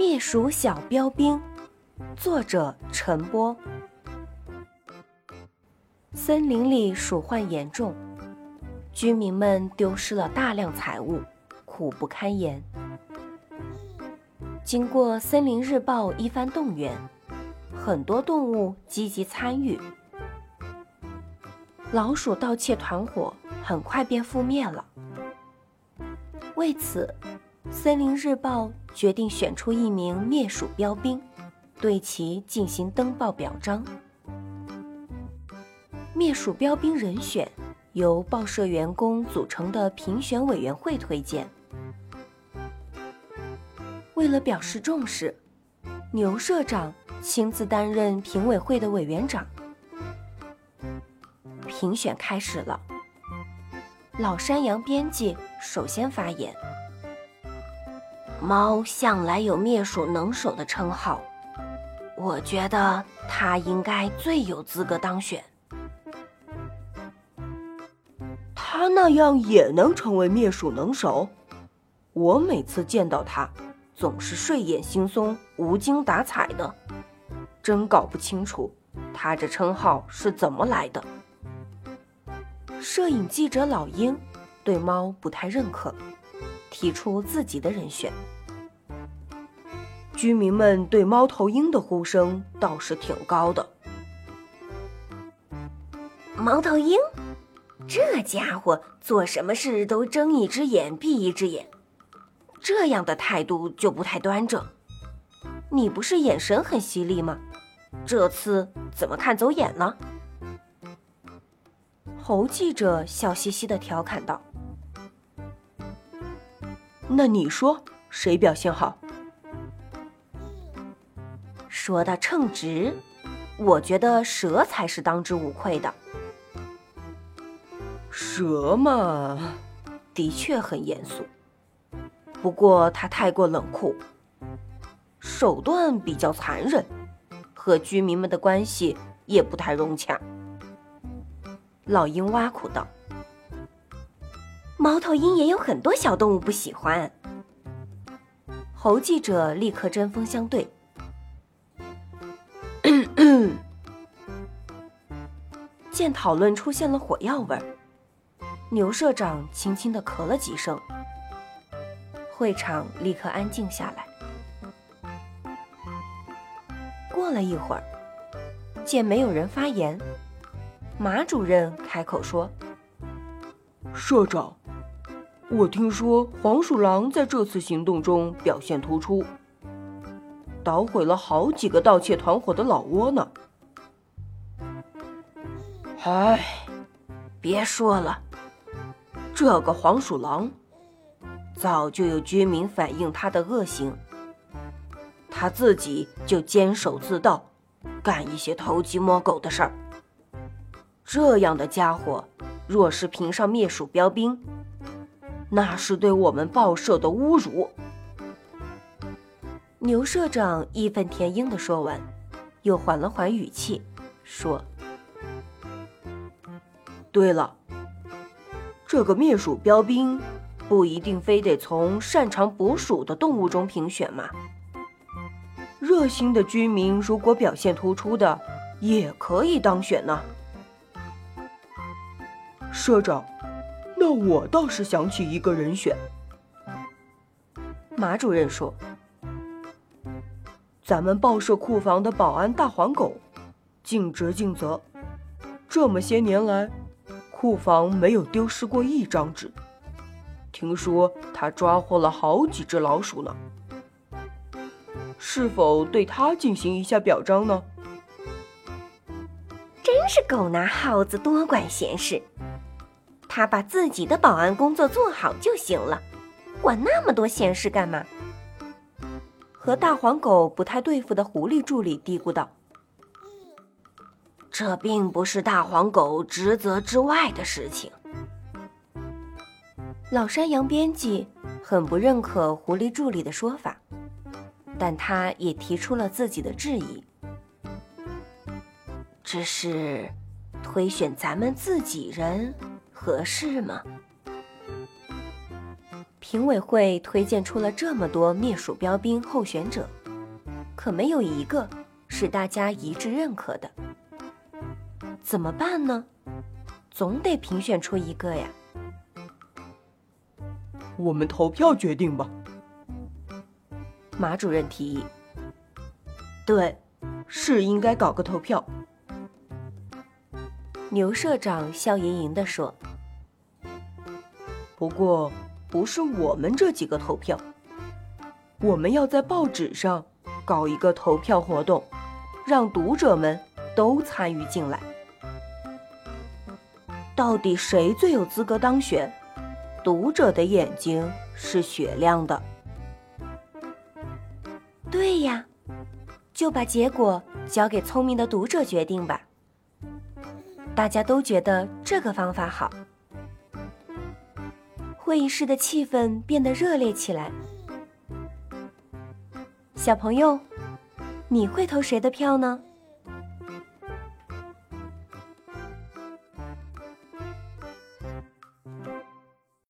灭鼠小标兵，作者陈波。森林里鼠患严重，居民们丢失了大量财物，苦不堪言。经过《森林日报》一番动员，很多动物积极参与，老鼠盗窃团伙很快便覆灭了。为此，《森林日报》决定选出一名灭鼠标兵，对其进行登报表彰。灭鼠标兵人选由报社员工组成的评选委员会推荐。为了表示重视，牛社长亲自担任评委会的委员长。评选开始了，老山羊编辑首先发言。猫向来有灭鼠能手的称号，我觉得它应该最有资格当选。它那样也能成为灭鼠能手？我每次见到它。总是睡眼惺忪、无精打采的，真搞不清楚它这称号是怎么来的。摄影记者老鹰对猫不太认可，提出自己的人选。居民们对猫头鹰的呼声倒是挺高的。猫头鹰，这家伙做什么事都睁一只眼闭一只眼。这样的态度就不太端正。你不是眼神很犀利吗？这次怎么看走眼了？侯记者笑嘻嘻的调侃道：“那你说谁表现好？”说到称职，我觉得蛇才是当之无愧的。蛇嘛，的确很严肃。不过它太过冷酷，手段比较残忍，和居民们的关系也不太融洽。老鹰挖苦道：“猫头鹰也有很多小动物不喜欢。”侯记者立刻针锋相对。见讨论出现了火药味儿，牛社长轻轻的咳了几声。会场立刻安静下来。过了一会儿，见没有人发言，马主任开口说：“社长，我听说黄鼠狼在这次行动中表现突出，捣毁了好几个盗窃团伙的老窝呢。”唉，别说了，这个黄鼠狼。早就有居民反映他的恶行，他自己就监守自盗，干一些偷鸡摸狗的事儿。这样的家伙，若是评上灭鼠标兵，那是对我们报社的侮辱。牛社长义愤填膺的说完，又缓了缓语气，说：“对了，这个灭鼠标兵。”不一定非得从擅长捕鼠的动物中评选嘛。热心的居民如果表现突出的，也可以当选呢。社长，那我倒是想起一个人选。马主任说：“咱们报社库房的保安大黄狗，尽职尽责，这么些年来，库房没有丢失过一张纸。”听说他抓获了好几只老鼠呢，是否对他进行一下表彰呢？真是狗拿耗子多管闲事，他把自己的保安工作做好就行了，管那么多闲事干嘛？和大黄狗不太对付的狐狸助理嘀咕道：“这并不是大黄狗职责之外的事情。”老山羊编辑很不认可狐狸助理的说法，但他也提出了自己的质疑：只是推选咱们自己人合适吗？评委会推荐出了这么多灭鼠标兵候选者，可没有一个是大家一致认可的。怎么办呢？总得评选出一个呀。我们投票决定吧。马主任提议。对，是应该搞个投票。牛社长笑盈盈地说：“不过不是我们这几个投票，我们要在报纸上搞一个投票活动，让读者们都参与进来。到底谁最有资格当选？读者的眼睛是雪亮的。对呀，就把结果交给聪明的读者决定吧。”大家都觉得这个方法好，会议室的气氛变得热烈起来。小朋友，你会投谁的票呢？